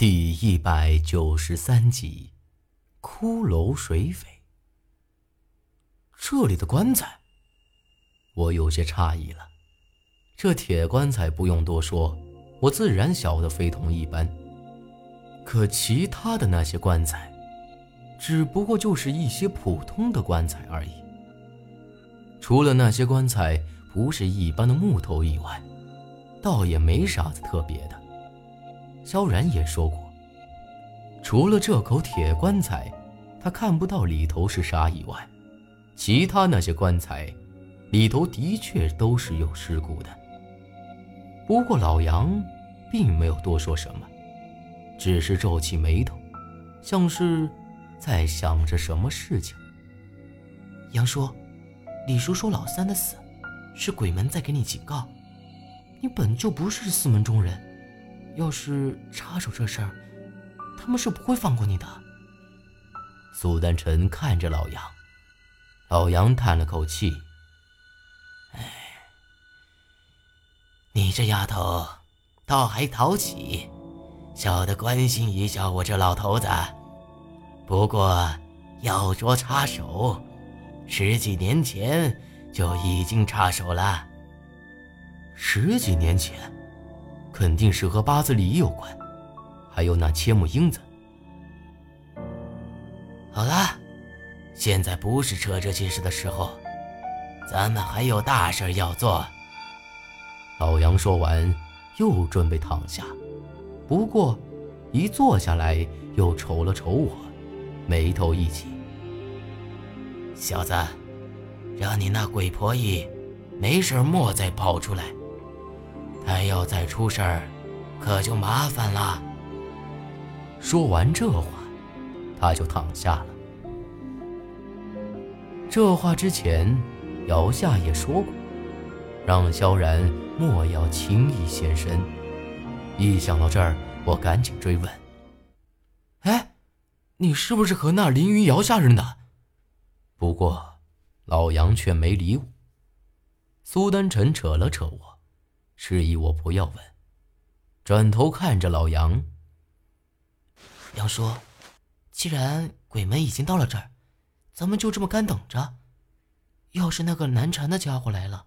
第一百九十三集，骷髅水匪。这里的棺材，我有些诧异了。这铁棺材不用多说，我自然晓得非同一般。可其他的那些棺材，只不过就是一些普通的棺材而已。除了那些棺材不是一般的木头以外，倒也没啥子特别的。萧然也说过，除了这口铁棺材，他看不到里头是啥以外，其他那些棺材里头的确都是有尸骨的。不过老杨并没有多说什么，只是皱起眉头，像是在想着什么事情。杨叔，李叔说老三的死是鬼门在给你警告，你本就不是四门中人。要是插手这事儿，他们是不会放过你的。苏丹臣看着老杨，老杨叹了口气：“哎，你这丫头倒还讨喜，晓得关心一下我这老头子。不过要说插手，十几年前就已经插手了。十几年前。”肯定是和八字里有关，还有那千木英子。好了，现在不是扯这些事的时候，咱们还有大事要做。老杨说完，又准备躺下，不过一坐下来，又瞅了瞅我，眉头一紧：“小子，让你那鬼婆姨没事莫再跑出来。”他要再出事儿，可就麻烦了。说完这话，他就躺下了。这话之前，姚夏也说过，让萧然莫要轻易现身。一想到这儿，我赶紧追问：“哎，你是不是和那凌云姚夏认的？”不过，老杨却没理我。苏丹臣扯了扯我。示意我不要问，转头看着老杨。杨叔，既然鬼门已经到了这儿，咱们就这么干等着。要是那个难缠的家伙来了，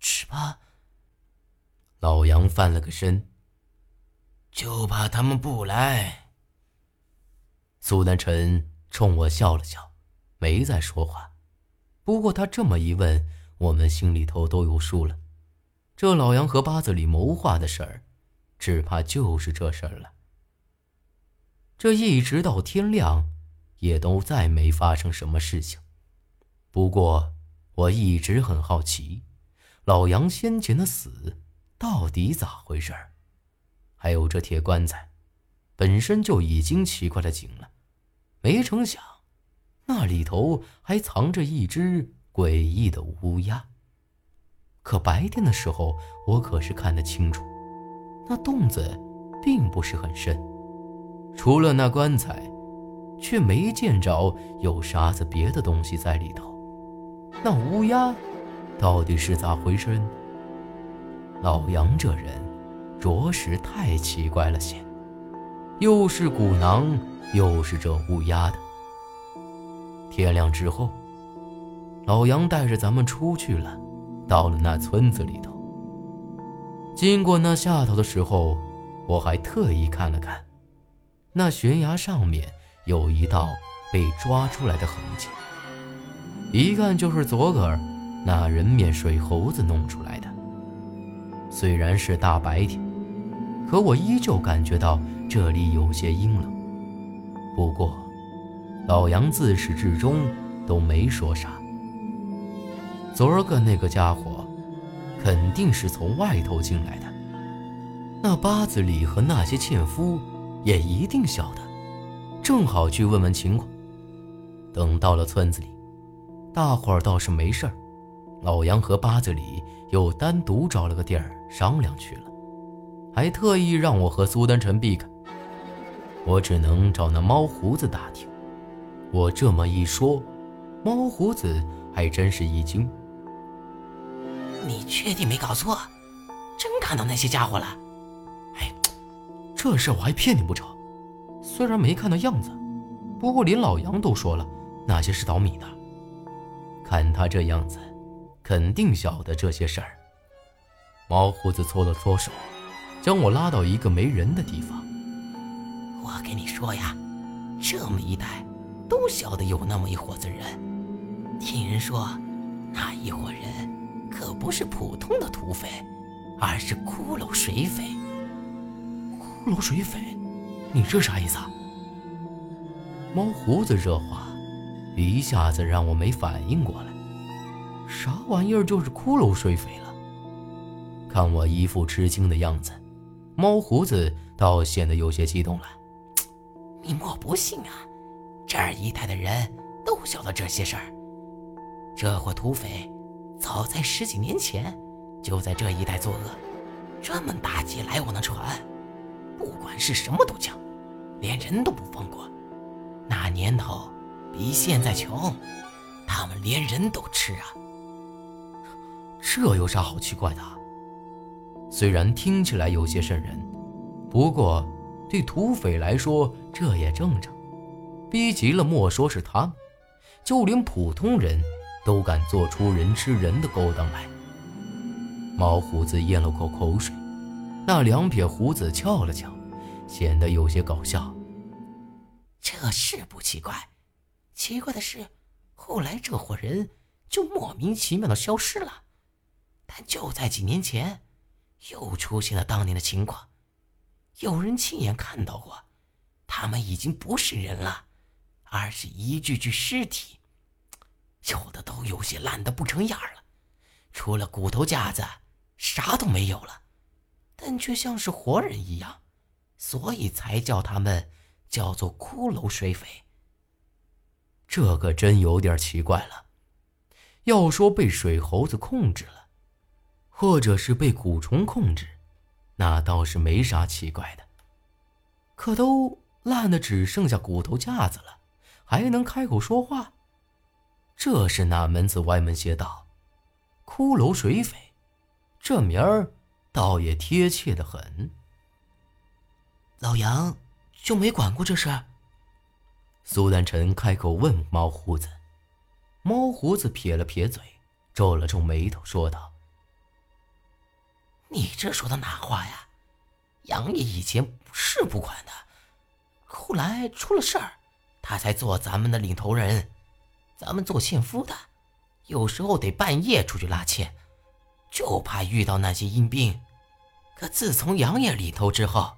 只怕……老杨翻了个身，就怕他们不来。苏南辰冲我笑了笑，没再说话。不过他这么一问，我们心里头都有数了。这老杨和八子里谋划的事儿，只怕就是这事儿了。这一直到天亮，也都再没发生什么事情。不过我一直很好奇，老杨先前的死到底咋回事儿？还有这铁棺材，本身就已经奇怪的紧了，没成想，那里头还藏着一只诡异的乌鸦。可白天的时候，我可是看得清楚，那洞子并不是很深，除了那棺材，却没见着有啥子别的东西在里头。那乌鸦到底是咋回事呢？老杨这人着实太奇怪了些，又是鼓囊，又是这乌鸦的。天亮之后，老杨带着咱们出去了。到了那村子里头，经过那下头的时候，我还特意看了看，那悬崖上面有一道被抓出来的痕迹，一看就是昨个儿那人面水猴子弄出来的。虽然是大白天，可我依旧感觉到这里有些阴冷。不过，老杨自始至终都没说啥。昨儿个那个家伙，肯定是从外头进来的。那八子里和那些纤夫也一定晓得，正好去问问情况。等到了村子里，大伙儿倒是没事儿。老杨和八子里又单独找了个地儿商量去了，还特意让我和苏丹臣避开。我只能找那猫胡子打听。我这么一说，猫胡子还真是一惊。你确定没搞错？真看到那些家伙了？哎，这事我还骗你不成？虽然没看到样子，不过连老杨都说了那些是倒米的。看他这样子，肯定晓得这些事儿。毛胡子搓了搓手，将我拉到一个没人的地方。我跟你说呀，这么一带都晓得有那么一伙子人。听人说，那一伙人可不是普通的土匪，而是骷髅水匪。骷髅水匪，你这啥意思啊？猫胡子这话，一下子让我没反应过来。啥玩意儿就是骷髅水匪了？看我一副吃惊的样子，猫胡子倒显得有些激动了。你莫不信啊，这儿一带的人都晓得这些事儿。这伙土匪早在十几年前就在这一带作恶，专门打劫来往的船，不管是什么都抢，连人都不放过。那年头比现在穷，他们连人都吃啊。这有啥好奇怪的？虽然听起来有些瘆人，不过对土匪来说这也正常。逼急了，莫说是他们，就连普通人都敢做出人吃人的勾当来。毛胡子咽了口口水，那两撇胡子翘了翘，显得有些搞笑。这是不奇怪，奇怪的是，后来这伙人就莫名其妙的消失了。但就在几年前。又出现了当年的情况，有人亲眼看到过，他们已经不是人了，而是一具具尸体，有的都有些烂得不成样了，除了骨头架子，啥都没有了，但却像是活人一样，所以才叫他们叫做骷髅水匪。这可真有点奇怪了，要说被水猴子控制了。或者是被蛊虫控制，那倒是没啥奇怪的。可都烂的只剩下骨头架子了，还能开口说话？这是哪门子歪门邪道？骷髅水匪，这名儿倒也贴切的很。老杨就没管过这事？苏丹臣开口问猫胡子。猫胡子撇了撇嘴，皱了皱眉头，说道。你这说的哪话呀？杨毅以前是不管的，后来出了事儿，他才做咱们的领头人。咱们做纤夫的，有时候得半夜出去拉纤，就怕遇到那些阴兵。可自从杨爷里头之后，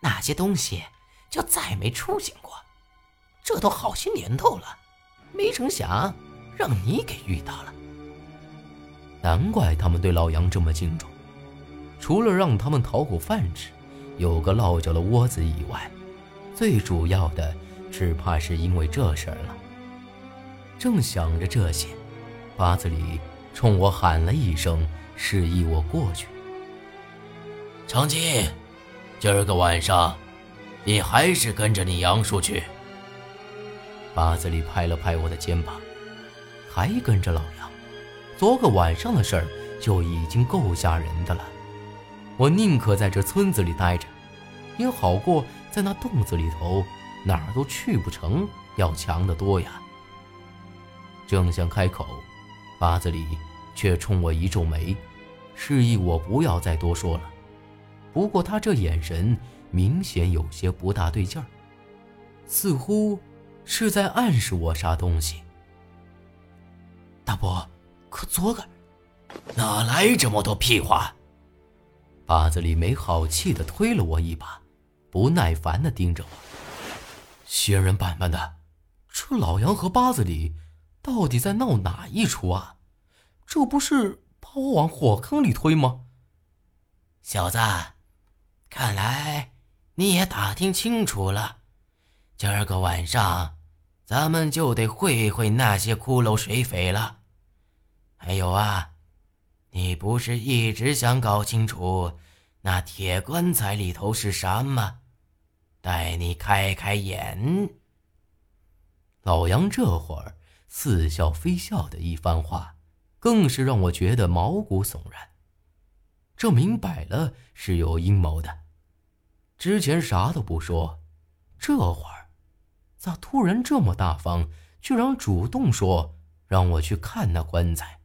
那些东西就再没出现过。这都好些年头了，没成想让你给遇到了。难怪他们对老杨这么敬重。除了让他们讨口饭吃，有个落脚的窝子以外，最主要的只怕是因为这事儿了。正想着这些，八子里冲我喊了一声，示意我过去。长金，今儿个晚上，你还是跟着你杨叔去。八子里拍了拍我的肩膀，还跟着老杨。昨个晚上的事儿就已经够吓人的了。我宁可在这村子里待着，也好过在那洞子里头哪儿都去不成，要强得多呀。正想开口，八子里却冲我一皱眉，示意我不要再多说了。不过他这眼神明显有些不大对劲儿，似乎是在暗示我啥东西。大伯，可昨个哪来这么多屁话？八子里没好气的推了我一把，不耐烦的盯着我。仙人板板的，这老杨和八子里到底在闹哪一出啊？这不是把我往火坑里推吗？小子，看来你也打听清楚了。今儿个晚上，咱们就得会会那些骷髅水匪了。还有啊。你不是一直想搞清楚那铁棺材里头是什么？带你开开眼。老杨这会儿似笑非笑的一番话，更是让我觉得毛骨悚然。这明摆了是有阴谋的。之前啥都不说，这会儿，咋突然这么大方，居然主动说让我去看那棺材？